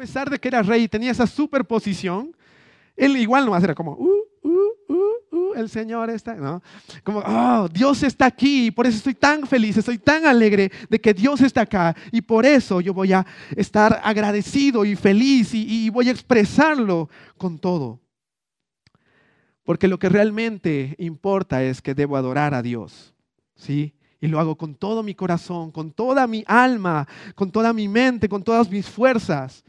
pesar de que era rey y tenía esa superposición, él igual nomás era como, uh, uh, uh, uh, el Señor está, ¿no? Como, oh, Dios está aquí y por eso estoy tan feliz, estoy tan alegre de que Dios está acá y por eso yo voy a estar agradecido y feliz y, y voy a expresarlo con todo. Porque lo que realmente importa es que debo adorar a Dios, ¿sí? Y lo hago con todo mi corazón, con toda mi alma, con toda mi mente, con todas mis fuerzas.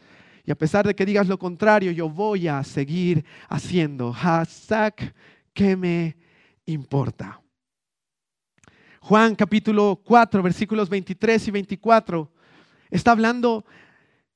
Y a pesar de que digas lo contrario, yo voy a seguir haciendo. Hashtag, ¿qué me importa? Juan capítulo 4, versículos 23 y 24, está hablando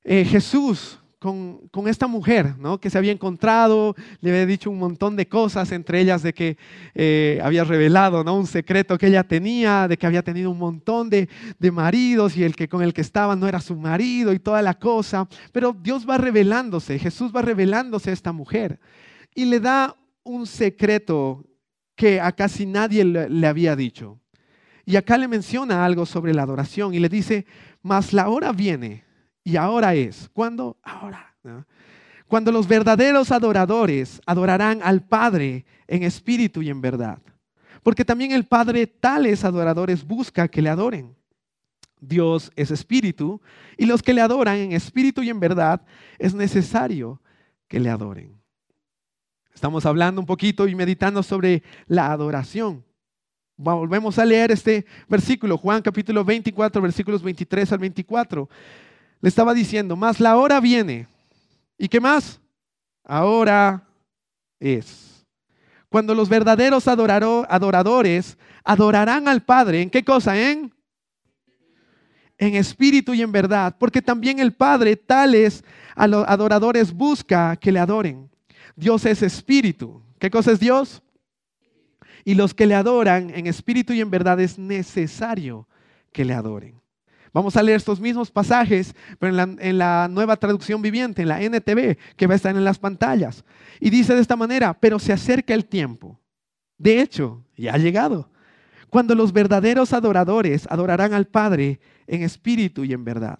eh, Jesús con, esta mujer, ¿no? que se había encontrado, le había dicho un montón de cosas, entre ellas de que eh, había revelado ¿no? un secreto que ella tenía, de que había tenido un montón de, maridos y el que con el que estaba no era su marido y toda la cosa. Pero Dios va revelándose, Jesús va revelándose a esta mujer y le da un secreto que a casi nadie le había dicho. Y acá le menciona algo sobre la adoración y le dice, mas la hora viene y ahora es. ¿Cuándo? Ahora. Cuando los verdaderos adoradores adorarán al Padre en espíritu y en verdad. Porque también el Padre tales adoradores busca que le adoren. Dios es espíritu y los que le adoran en espíritu y en verdad es necesario que le adoren. Estamos hablando un poquito y meditando sobre la adoración. Volvemos a leer este versículo, Juan capítulo 24, versículos 23 al 24 le estaba diciendo, más la hora viene. ¿Y qué más? Ahora es. Cuando los verdaderos adoradores adorarán al Padre, ¿en qué cosa? En, en espíritu y en verdad. Porque también el Padre, tales a los adoradores, busca que le adoren. Dios es espíritu. ¿Qué cosa es Dios? Y los que le adoran en espíritu y en verdad es necesario que le adoren. Vamos a leer estos mismos pasajes, pero en la, nueva traducción viviente, en la NTV, que va a estar en las pantallas. Y dice de esta manera, pero se acerca el tiempo. De hecho, ya ha llegado. Cuando los verdaderos adoradores adorarán al Padre en espíritu y en verdad.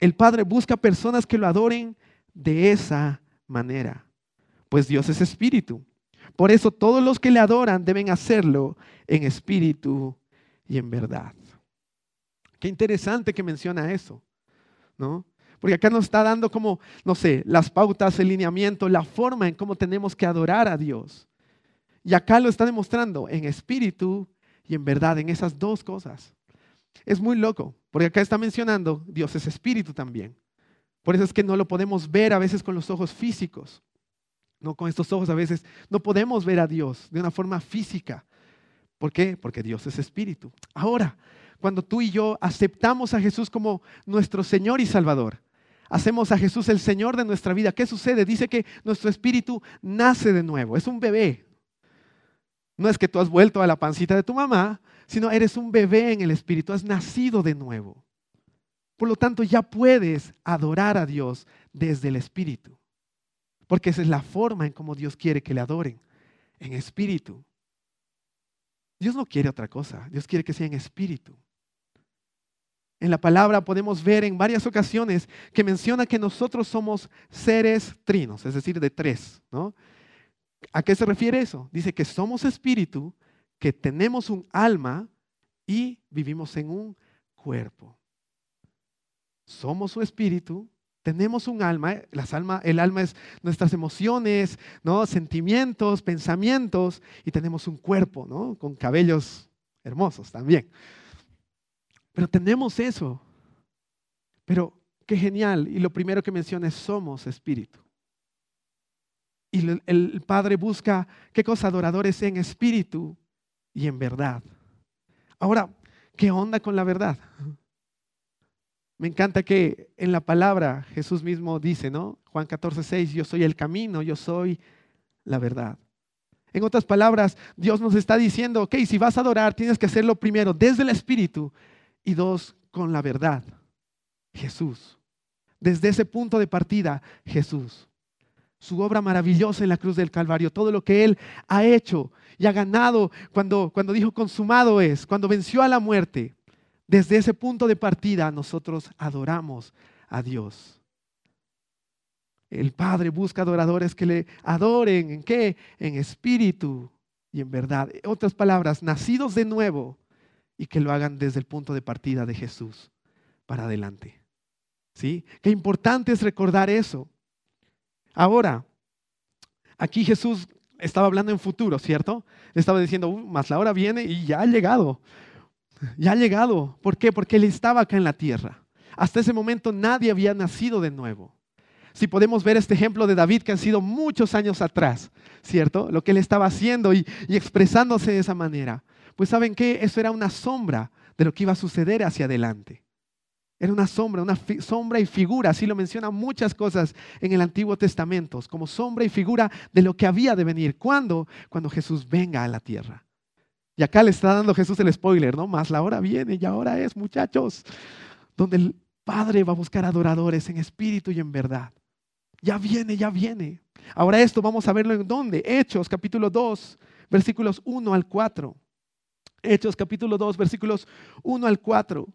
El Padre busca personas que lo adoren de esa manera, pues Dios es espíritu. Por eso todos los que le adoran deben hacerlo en espíritu y en verdad. Qué interesante que menciona eso, ¿no? Porque acá nos está dando como, no sé, las pautas, el lineamiento, la forma en cómo tenemos que adorar a Dios. Y acá lo está demostrando en espíritu y en verdad, en esas dos cosas. Es muy loco, porque acá está mencionando Dios es espíritu también. Por eso es que no lo podemos ver a veces con los ojos físicos. No con estos ojos a veces no podemos ver a Dios de una forma física. ¿Por qué? Porque Dios es espíritu. Ahora, cuando tú y yo aceptamos a Jesús como nuestro Señor y Salvador. Hacemos a Jesús el Señor de nuestra vida. ¿Qué sucede? Dice que nuestro espíritu nace de nuevo. Es un bebé. No es que tú has vuelto a la pancita de tu mamá, sino eres un bebé en el espíritu. Has nacido de nuevo. Por lo tanto, ya puedes adorar a Dios desde el espíritu. Porque esa es la forma en cómo Dios quiere que le adoren. En espíritu. Dios no quiere otra cosa. Dios quiere que sea en espíritu en la palabra podemos ver en varias ocasiones que menciona que nosotros somos seres trinos, es decir, de tres. ¿A qué se refiere eso? Dice que somos espíritu, que tenemos un alma y vivimos en un cuerpo. Somos su espíritu, tenemos un alma, las alma, el alma es nuestras emociones, sentimientos, pensamientos, y tenemos un cuerpo, con cabellos hermosos también. Pero tenemos eso. Pero qué genial. Y lo primero que menciona es somos espíritu. Y el Padre busca, ¿qué cosa? Adoradores en espíritu y en verdad. Ahora, ¿qué onda con la verdad? Me encanta que en la palabra Jesús mismo dice, ¿no? Juan 14, 6, yo soy el camino, yo soy la verdad. En otras palabras, Dios nos está diciendo, ok, si vas a adorar, tienes que hacerlo primero desde el Espíritu y dos, con la verdad. Jesús. Desde ese punto de partida, Jesús. Su obra maravillosa en la cruz del Calvario, todo lo que Él ha hecho y ha ganado cuando, cuando dijo consumado es, cuando venció a la muerte. Desde ese punto de partida nosotros adoramos a Dios. el Padre busca adoradores que le adoren. ¿En qué? En espíritu y en verdad. Otras palabras, nacidos de nuevo y que lo hagan desde el punto de partida de Jesús para adelante. ¿Sí? Qué importante es recordar eso. Ahora, aquí Jesús estaba hablando en futuro, ¿cierto? Le estaba diciendo, más la hora viene y ya ha llegado. Ya ha llegado. ¿Por qué? Porque Él estaba acá en la tierra. Hasta ese momento nadie había nacido de nuevo. Si podemos ver este ejemplo de David que han sido muchos años atrás, ¿cierto? Lo que él estaba haciendo y, y expresándose de esa manera. Pues saben qué, eso era una sombra de lo que iba a suceder hacia adelante. Era una sombra, una sombra y figura, así lo mencionan muchas cosas en el Antiguo Testamento, como sombra y figura de lo que había de venir. ¿Cuándo? Cuando Jesús venga a la tierra. Y acá le está dando Jesús el spoiler, ¿no? Más la hora viene y ahora es, muchachos, donde el Padre va a buscar adoradores en espíritu y en verdad. Ya viene, ya viene. Ahora esto vamos a verlo en dónde? Hechos capítulo 2, versículos 1 al 4. Hechos capítulo 2, versículos 1 al 4.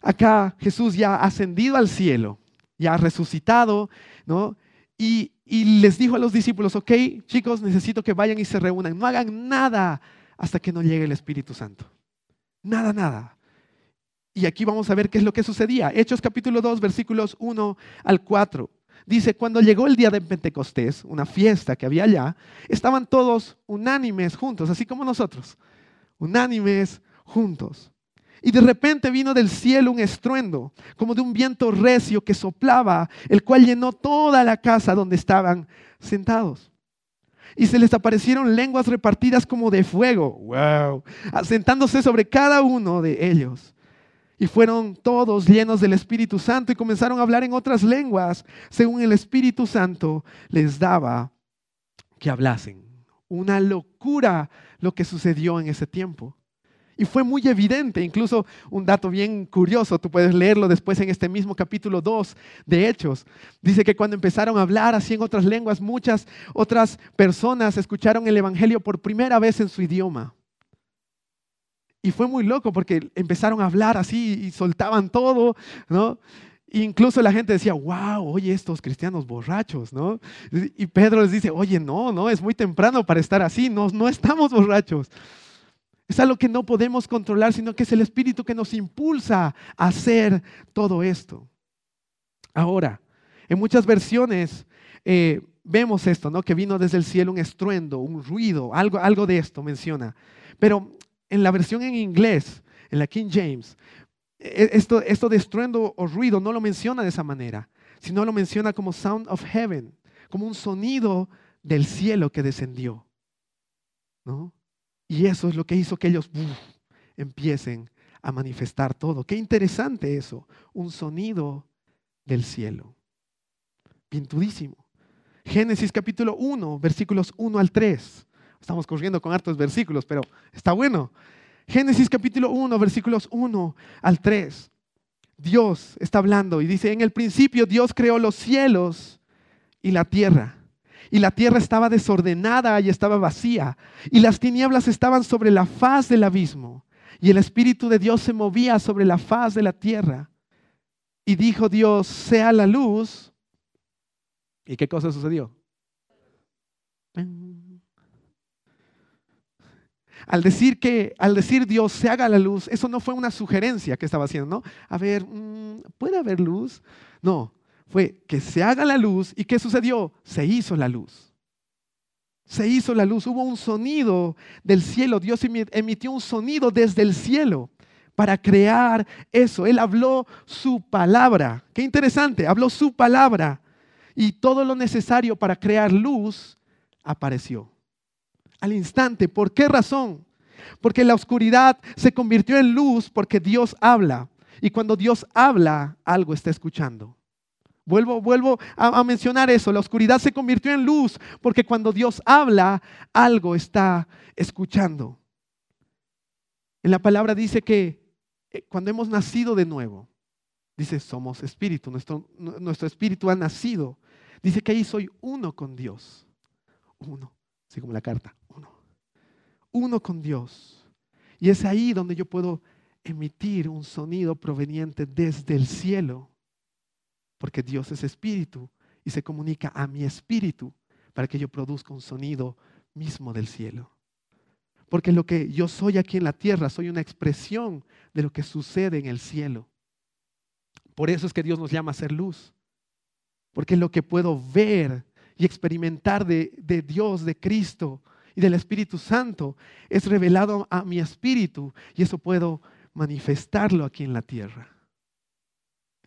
Acá Jesús ya ha ascendido al cielo, ya ha resucitado, ¿no? Y, y, les dijo a los discípulos, ok, chicos, necesito que vayan y se reúnan. No hagan nada hasta que no llegue el Espíritu Santo. Nada, nada. Y aquí vamos a ver qué es lo que sucedía. Hechos capítulo 2, versículos 1 al 4. Dice, cuando llegó el día de Pentecostés, una fiesta que había allá, estaban todos unánimes juntos, así como nosotros, unánimes juntos. Y de repente vino del cielo un estruendo, como de un viento recio que soplaba, el cual llenó toda la casa donde estaban sentados. Y se les aparecieron lenguas repartidas como de fuego, wow, asentándose sobre cada uno de ellos. Y fueron todos llenos del Espíritu Santo y comenzaron a hablar en otras lenguas, según el Espíritu Santo les daba que hablasen. Una locura lo que sucedió en ese tiempo. Y fue muy evidente, incluso un dato bien curioso, tú puedes leerlo después en este mismo capítulo 2 de Hechos. Dice que cuando empezaron a hablar así en otras lenguas, muchas otras personas escucharon el Evangelio por primera vez en su idioma. Y fue muy loco porque empezaron a hablar así y soltaban todo, ¿no? Incluso la gente decía, wow, oye, estos cristianos borrachos, ¿no? Y Pedro les dice, oye, no, no, es muy temprano para estar así, no, no estamos borrachos. Es algo que no podemos controlar, sino que es el Espíritu que nos impulsa a hacer todo esto. Ahora, en muchas versiones eh, vemos esto, ¿no? Que vino desde el cielo un estruendo, un ruido, algo, algo de esto menciona. Pero en la versión en inglés, en la King James, esto, esto de estruendo o ruido no lo menciona de esa manera, sino lo menciona como sound of heaven, como un sonido del cielo que descendió. ¿No? Y eso es lo que hizo que ellos empiecen a manifestar todo. Qué interesante eso, un sonido del cielo. Pintudísimo. Génesis capítulo 1, versículos 1 al 3. Estamos corriendo con hartos versículos, pero está bueno. Génesis capítulo 1, versículos 1 al 3. Dios está hablando y dice, en el principio Dios creó los cielos y la tierra y la tierra estaba desordenada y estaba vacía, y las tinieblas estaban sobre la faz del abismo, y el Espíritu de Dios se movía sobre la faz de la tierra. Y dijo Dios, sea la luz. ¿Y qué cosa sucedió? Al decir que, al decir Dios se haga la luz, eso no fue una sugerencia que estaba haciendo, ¿no? A ver, mm, ¿puede haber luz? No, fue que se haga la luz y ¿qué sucedió? Se hizo la luz. Se hizo la luz, hubo un sonido del cielo, Dios emitió un sonido desde el cielo para crear eso. Él habló su palabra. Qué interesante, habló su palabra y todo lo necesario para crear luz apareció. Al instante, ¿por qué razón? Porque la oscuridad se convirtió en luz porque Dios habla. Y cuando Dios habla, algo está escuchando. Vuelvo, vuelvo a, mencionar eso. La oscuridad se convirtió en luz porque cuando Dios habla, algo está escuchando. En la palabra dice que eh, cuando hemos nacido de nuevo, dice, somos espíritu, nuestro, nuestro espíritu ha nacido. Dice que ahí soy uno con Dios. Uno, así como la carta, uno. Con Dios. Y es ahí donde yo puedo emitir un sonido proveniente desde el cielo porque Dios es espíritu y se comunica a mi espíritu para que yo produzca un sonido mismo del cielo. Porque lo que yo soy aquí en la tierra, soy una expresión de lo que sucede en el cielo. Por eso es que Dios nos llama a ser luz. Porque lo que puedo ver y experimentar de, de Dios, de Cristo y del Espíritu Santo es revelado a mi espíritu y eso puedo manifestarlo aquí en la tierra.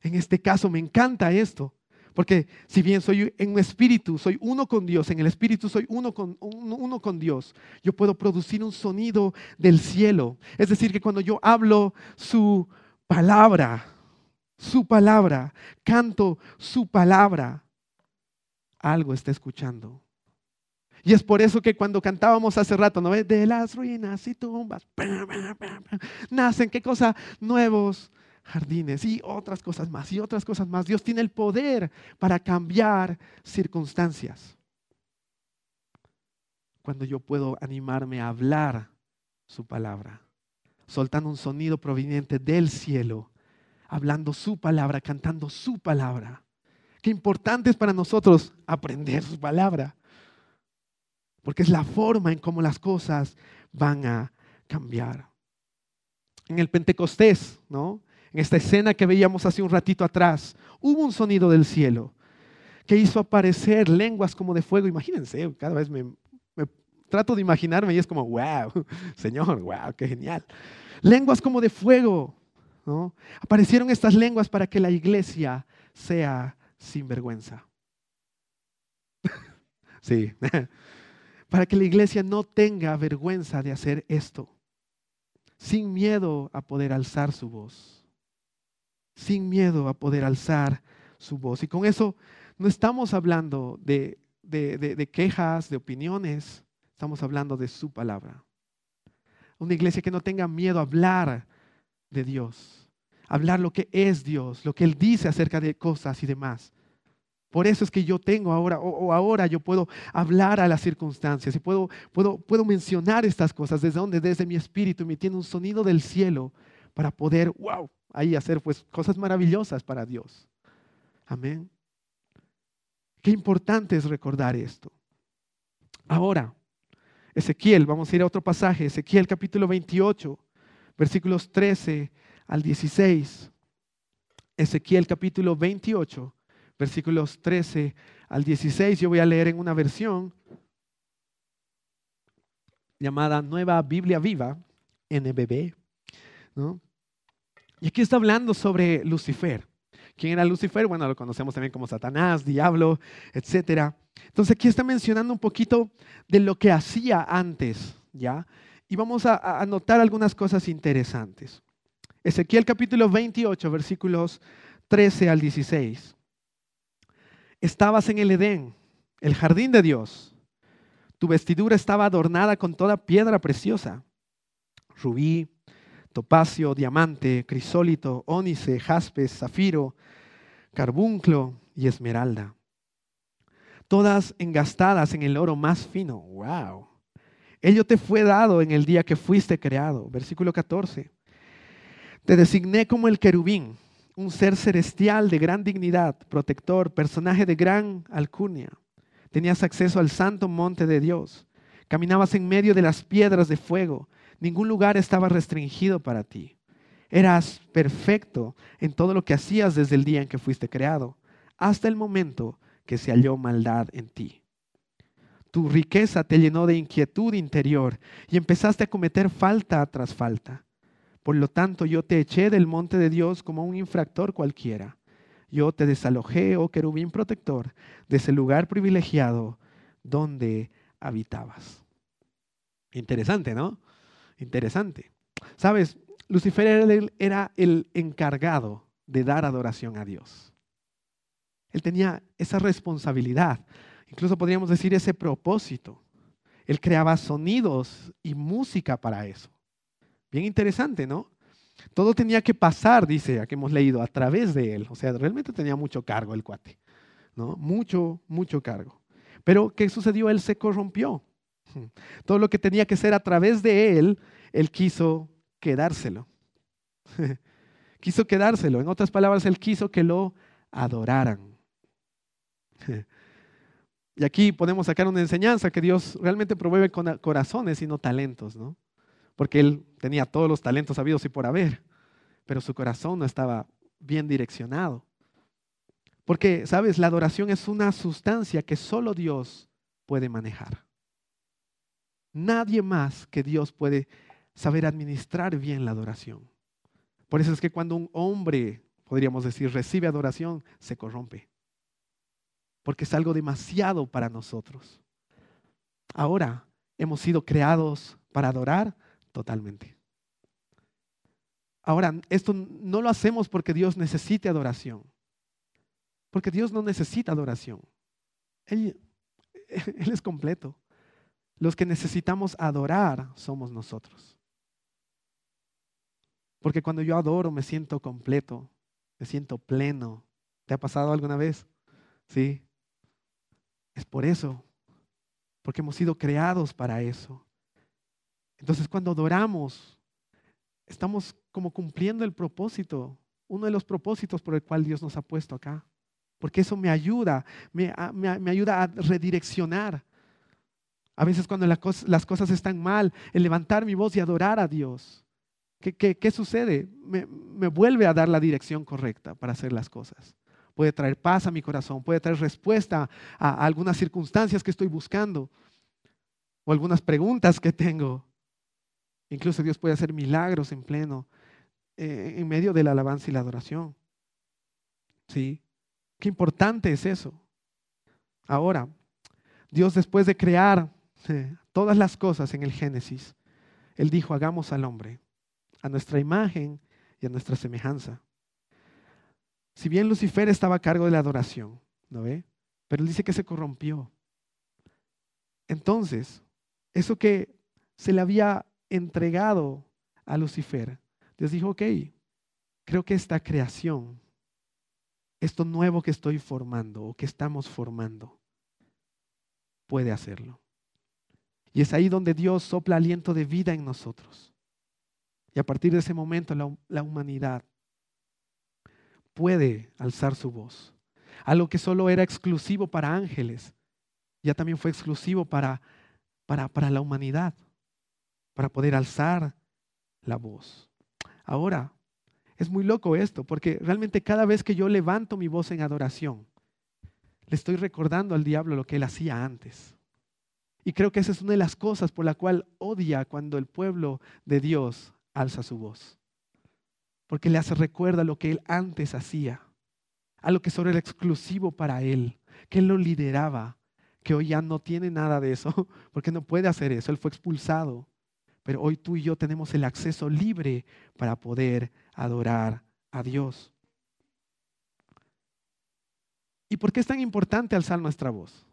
En este caso me encanta esto, porque si bien soy en un espíritu, soy uno con Dios, en el espíritu soy uno con, uno, con Dios, yo puedo producir un sonido del cielo. Es decir, que cuando yo hablo su palabra, su palabra, canto su palabra, algo está escuchando. Y es por eso que cuando cantábamos hace rato, ¿no ves? De las ruinas y tumbas, nacen, ¿qué cosa? Nuevos jardines y otras cosas más y otras cosas más. Dios tiene el poder para cambiar circunstancias. Cuando yo puedo animarme a hablar su palabra, soltando un sonido proveniente del cielo, hablando su palabra, cantando su palabra. Qué importante es para nosotros aprender su palabra, porque es la forma en cómo las cosas van a cambiar. En el Pentecostés, ¿no? en esta escena que veíamos hace un ratito atrás, hubo un sonido del cielo que hizo aparecer lenguas como de fuego. Imagínense, cada vez me, trato de imaginarme y es como, wow, Señor, wow, qué genial. Lenguas como de fuego. ¿no? Aparecieron estas lenguas para que la iglesia sea sin vergüenza. sí, para que la iglesia no tenga vergüenza de hacer esto, sin miedo a poder alzar su voz sin miedo a poder alzar su voz. Y con eso no estamos hablando de, quejas, de opiniones, estamos hablando de su palabra. Una iglesia que no tenga miedo a hablar de Dios, hablar lo que es Dios, lo que Él dice acerca de cosas y demás. Por eso es que yo tengo ahora, o, ahora yo puedo hablar a las circunstancias y puedo, puedo, puedo mencionar estas cosas desde donde, desde mi espíritu, emitiendo un sonido del cielo para poder, wow, ahí hacer pues cosas maravillosas para Dios. Amén. Qué importante es recordar esto. Ahora, Ezequiel, vamos a ir a otro pasaje, Ezequiel capítulo 28, versículos 13 al 16. Ezequiel capítulo 28, versículos 13 al 16. Yo voy a leer en una versión llamada Nueva Biblia Viva, NBB. ¿no? Y aquí está hablando sobre Lucifer. ¿Quién era Lucifer? Bueno, lo conocemos también como Satanás, diablo, etc. Entonces aquí está mencionando un poquito de lo que hacía antes, ¿ya? Y vamos a, a notar algunas cosas interesantes. Ezequiel capítulo 28, versículos 13 al 16. Estabas en el Edén, el jardín de Dios. Tu vestidura estaba adornada con toda piedra preciosa, rubí, topacio, diamante, crisólito, ónice, jaspe, zafiro, carbunclo y esmeralda. Todas engastadas en el oro más fino. ¡Wow! Ello te fue dado en el día que fuiste creado. Versículo 14. Te designé como el querubín, un ser celestial de gran dignidad, protector, personaje de gran alcurnia. Tenías acceso al santo monte de Dios. Caminabas en medio de las piedras de fuego Ningún lugar estaba restringido para ti. Eras perfecto en todo lo que hacías desde el día en que fuiste creado, hasta el momento que se halló maldad en ti. Tu riqueza te llenó de inquietud interior y empezaste a cometer falta tras falta. Por lo tanto, yo te eché del monte de Dios como un infractor cualquiera. Yo te desalojé, oh querubín protector, de ese lugar privilegiado donde habitabas. Interesante, ¿no? Interesante. Sabes, Lucifer era el, encargado de dar adoración a Dios. Él tenía esa responsabilidad, incluso podríamos decir ese propósito. Él creaba sonidos y música para eso. Bien interesante, ¿no? Todo tenía que pasar, dice, aquí hemos leído, a través de él. O sea, realmente tenía mucho cargo el cuate, ¿no? Mucho, mucho cargo. Pero, ¿qué sucedió? Él se corrompió. Todo lo que tenía que ser a través de él, él quiso quedárselo. quiso quedárselo. En otras palabras, él quiso que lo adoraran. Y aquí podemos sacar una enseñanza que Dios realmente provee corazones y no talentos, ¿no? Porque Él tenía todos los talentos habidos y por haber, pero su corazón no estaba bien direccionado. Porque, sabes, la adoración es una sustancia que solo Dios puede manejar. Nadie más que Dios puede saber administrar bien la adoración. Por eso es que cuando un hombre, podríamos decir, recibe adoración, se corrompe. Porque es algo demasiado para nosotros. Ahora, hemos sido creados para adorar totalmente. Ahora, esto no lo hacemos porque Dios necesite adoración. Porque Dios no necesita adoración. Él, es completo. Los que necesitamos adorar somos nosotros. Porque cuando yo adoro me siento completo, me siento pleno. ¿Te ha pasado alguna vez? Sí. Es por eso, porque hemos sido creados para eso. Entonces cuando adoramos, estamos como cumpliendo el propósito, uno de los propósitos por el cual Dios nos ha puesto acá. Porque eso me ayuda, me, ayuda a redireccionar. A veces cuando las cosas están mal, el levantar mi voz y adorar a Dios ¿Qué, sucede? Me, me, vuelve a dar la dirección correcta para hacer las cosas. Puede traer paz a mi corazón, puede traer respuesta a, algunas circunstancias que estoy buscando o algunas preguntas que tengo. Incluso Dios puede hacer milagros en pleno, eh, en medio de la alabanza y la adoración. ¿Sí? Qué importante es eso. Ahora, Dios después de crear eh, todas las cosas en el Génesis, Él dijo, hagamos al hombre a nuestra imagen y a nuestra semejanza. Si bien Lucifer estaba a cargo de la adoración, ¿no ve? Pero él dice que se corrompió. Entonces, eso que se le había entregado a Lucifer, Dios dijo, ok, creo que esta creación, esto nuevo que estoy formando o que estamos formando, puede hacerlo. Y es ahí donde Dios sopla aliento de vida en nosotros. Y a partir de ese momento la, humanidad puede alzar su voz. Algo que solo era exclusivo para ángeles, ya también fue exclusivo para, para, para la humanidad, para poder alzar la voz. Ahora, es muy loco esto, porque realmente cada vez que yo levanto mi voz en adoración, le estoy recordando al diablo lo que él hacía antes. Y creo que esa es una de las cosas por la cual odia cuando el pueblo de Dios alza su voz. Porque le hace recuerda lo que él antes hacía, a lo que solo era exclusivo para él, que él lo lideraba, que hoy ya no tiene nada de eso, porque no puede hacer eso, él fue expulsado. Pero hoy tú y yo tenemos el acceso libre para poder adorar a Dios. ¿Y por qué es tan importante alzar nuestra voz?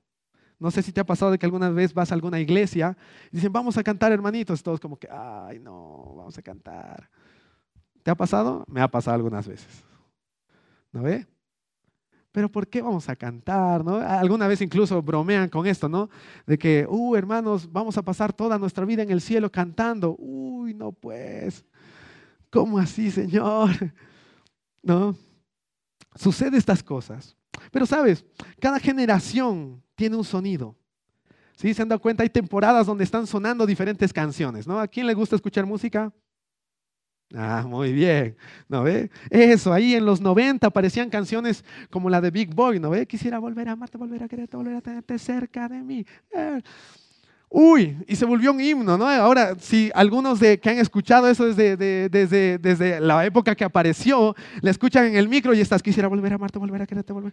No sé si te ha pasado de que alguna vez vas a alguna iglesia y dicen, vamos a cantar hermanitos. Todos como que, ay, no, vamos a cantar. ¿Te ha pasado? Me ha pasado algunas veces. ¿No ve? Pero ¿por qué vamos a cantar? ¿no? Alguna vez incluso bromean con esto, ¿no? De que, uh, hermanos, vamos a pasar toda nuestra vida en el cielo cantando. Uy, no pues. ¿Cómo así, Señor? ¿No? Sucede estas cosas. Pero sabes, cada generación tiene un sonido. ¿Sí? ¿Se han dado cuenta? Hay temporadas donde están sonando diferentes canciones, ¿no? ¿A quién le gusta escuchar música? Ah, muy bien, ¿no ve? Eso, ahí en los 90 aparecían canciones como la de Big Boy, ¿no ve? Quisiera volver a amarte, volver a quererte, volver a tenerte cerca de mí. Eh. Uy, y se volvió un himno, ¿no? Ahora, si algunos de, que han escuchado eso desde, desde, desde la época que apareció, le escuchan en el micro y estás, quisiera volver a amarte, volver a quererte, volver.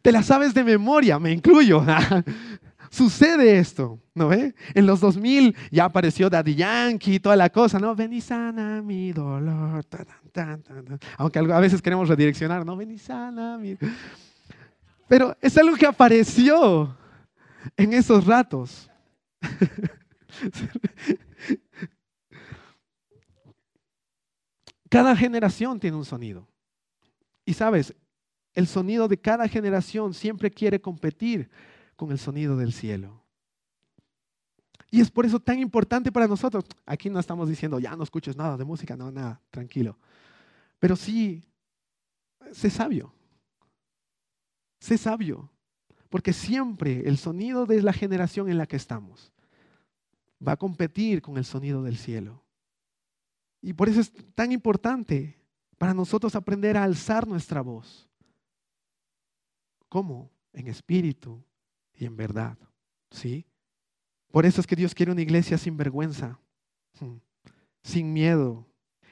Te la sabes de memoria, me incluyo. Sucede esto, ¿no ve? En los 2000 ya apareció Daddy Yankee y toda la cosa, ¿no? Ven y sana mi dolor. Aunque a veces queremos redireccionar, ¿no? Ven y sana mi... Pero es algo que apareció en esos ratos. Cada generación tiene un sonido. Y sabes, el sonido de cada generación siempre quiere competir con el sonido del cielo. Y es por eso tan importante para nosotros. Aquí no estamos diciendo, ya no escuches nada de música, no, nada, tranquilo. Pero sí, sé sabio. Sé sabio. Porque siempre el sonido de la generación en la que estamos va a competir con el sonido del cielo. Y por eso es tan importante para nosotros aprender a alzar nuestra voz. ¿Cómo? En espíritu y en verdad. ¿Sí? Por eso es que Dios quiere una iglesia sin vergüenza, sin miedo,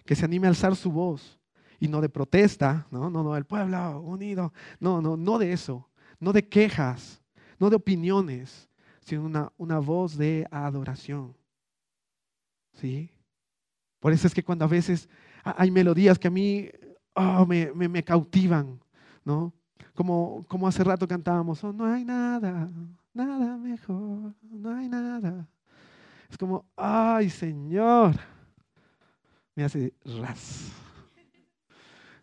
que se anime a alzar su voz y no de protesta, no, no, no, el pueblo unido, no, no, no de eso, no de quejas, no de opiniones, sino una, una voz de adoración. ¿Sí? Por eso es que cuando a veces hay melodías que a mí oh, me, me, cautivan, ¿no? Como, como hace rato cantábamos, oh, no hay nada, nada mejor, no hay nada. Es como, ay Señor, me hace ras.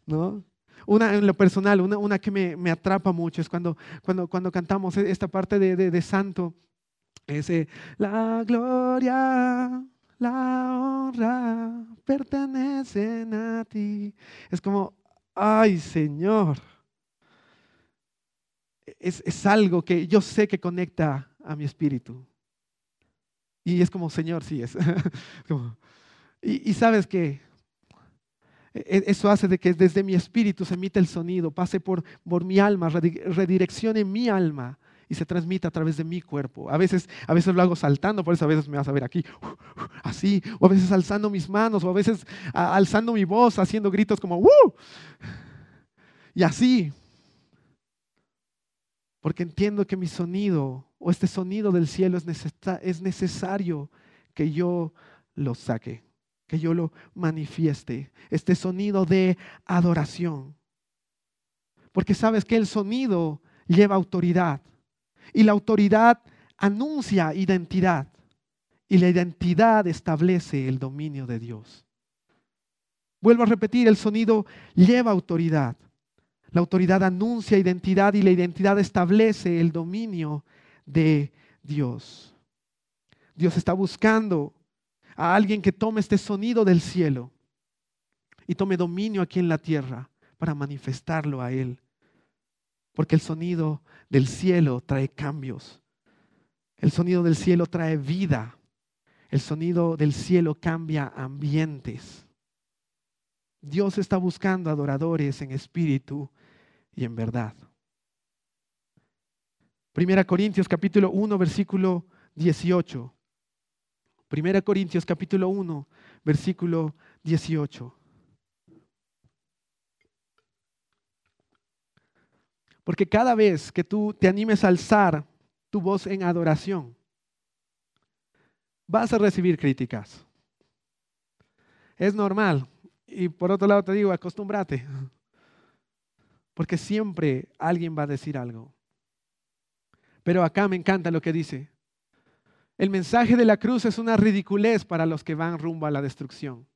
¿No? Una en lo personal, una, una que me, me, atrapa mucho es cuando, cuando, cuando cantamos esta parte de, de, Santo. Ese, la gloria, la honra pertenecen a ti. Es como, ay Señor. Es, es, algo que yo sé que conecta a mi espíritu. Y es como, Señor, sí es. y, y, sabes que e, eso hace de que desde mi espíritu se emite el sonido, pase por, por mi alma, redireccione mi alma y se transmita a través de mi cuerpo. A veces, a veces lo hago saltando, por eso a veces me vas a ver aquí, así, o a veces alzando mis manos, o a veces alzando mi voz, haciendo gritos como ¡Woo! Y así. Porque entiendo que mi sonido o este sonido del cielo es necesario que yo lo saque que yo lo manifieste, este sonido de adoración. Porque sabes que el sonido lleva autoridad y la autoridad anuncia identidad y la identidad establece el dominio de Dios. Vuelvo a repetir, el sonido lleva autoridad. La autoridad anuncia identidad y la identidad establece el dominio de Dios. Dios está buscando a alguien que tome este sonido del cielo y tome dominio aquí en la tierra para manifestarlo a Él. Porque el sonido del cielo trae cambios. El sonido del cielo trae vida. El sonido del cielo cambia ambientes. Dios está buscando adoradores en espíritu y en verdad. Primera Corintios capítulo 1 versículo 18. Primera Corintios capítulo 1, versículo 18. Porque cada vez que tú te animes a alzar tu voz en adoración, vas a recibir críticas. Es normal. Y por otro lado te digo, acostúmbrate. Porque siempre alguien va a decir algo. Pero acá me encanta lo que dice. El mensaje de la cruz es una ridiculez para los que van rumbo a la destrucción,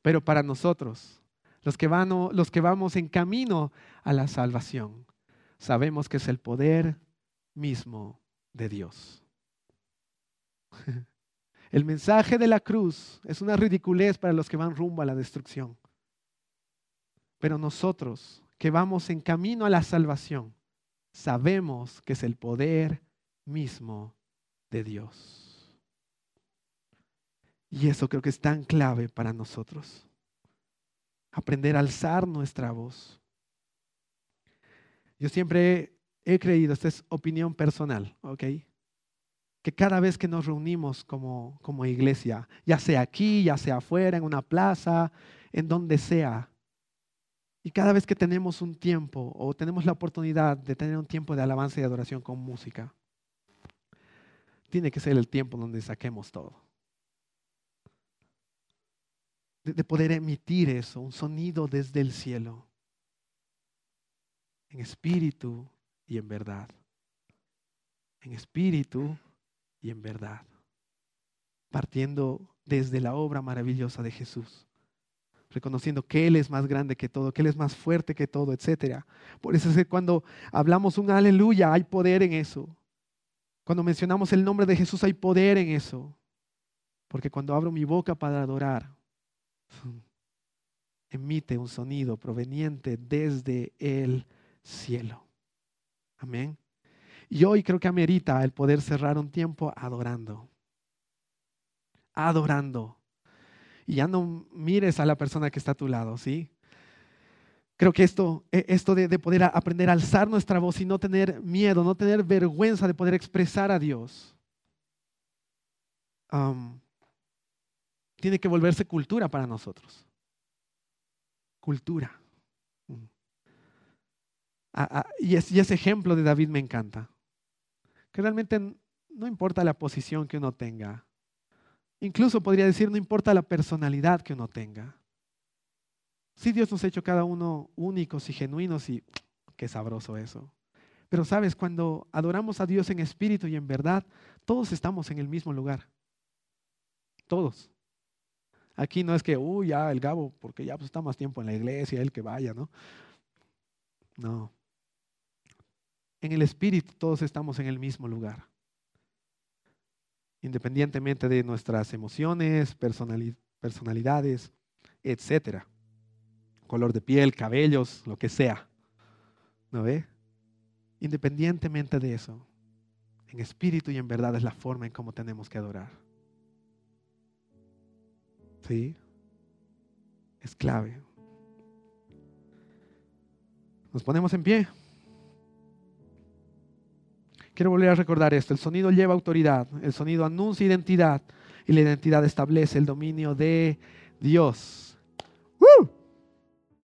pero para nosotros, los que, van, los que vamos en camino a la salvación, sabemos que es el poder mismo de Dios. El mensaje de la cruz es una ridiculez para los que van rumbo a la destrucción. Pero nosotros que vamos en camino a la salvación, sabemos que es el poder mismo de Dios. Y eso creo que es tan clave para nosotros. Aprender a alzar nuestra voz. Yo siempre he, creído, esta es opinión personal, ¿ok? Que cada vez que nos reunimos como, como iglesia, ya sea aquí, ya sea afuera, en una plaza, en donde sea, y cada vez que tenemos un tiempo o tenemos la oportunidad de tener un tiempo de alabanza y adoración con música, tiene que ser el tiempo donde saquemos todo. De, poder emitir eso, un sonido desde el cielo, en espíritu y en verdad. En espíritu y en verdad. Partiendo desde la obra maravillosa de Jesús reconociendo que Él es más grande que todo, que Él es más fuerte que todo, etc. Por eso es que cuando hablamos un aleluya, hay poder en eso. Cuando mencionamos el nombre de Jesús hay poder en eso. Porque cuando abro mi boca para adorar, emite un sonido proveniente desde el cielo. Amén. Y hoy creo que amerita el poder cerrar un tiempo adorando. Adorando. Y ya no mires a la persona que está a tu lado, ¿sí? Creo que esto, e, esto de, poder aprender a alzar nuestra voz y no tener miedo, no tener vergüenza de poder expresar a Dios, tiene que volverse cultura para nosotros. Cultura. Mm. y, ese ejemplo de David me encanta. Que realmente no importa la posición que uno tenga. Incluso podría decir, no importa la personalidad que uno tenga. Sí, Dios nos ha hecho cada uno únicos y genuinos y qué sabroso eso. Pero sabes, cuando adoramos a Dios en espíritu y en verdad, todos estamos en el mismo lugar. Todos. Aquí no es que, uy, ya el Gabo, porque ya pues, está más tiempo en la iglesia, él que vaya, ¿no? No. En el espíritu todos estamos en el mismo lugar. Independientemente de nuestras emociones, personalidades, etcétera color de piel, cabellos, lo que sea. ¿No ve? Independientemente de eso, en espíritu y en verdad es la forma en cómo tenemos que adorar. ¿Sí? Es clave. Nos ponemos en pie. Quiero volver a recordar esto. El sonido lleva autoridad, el sonido anuncia identidad y la identidad establece el dominio de Dios.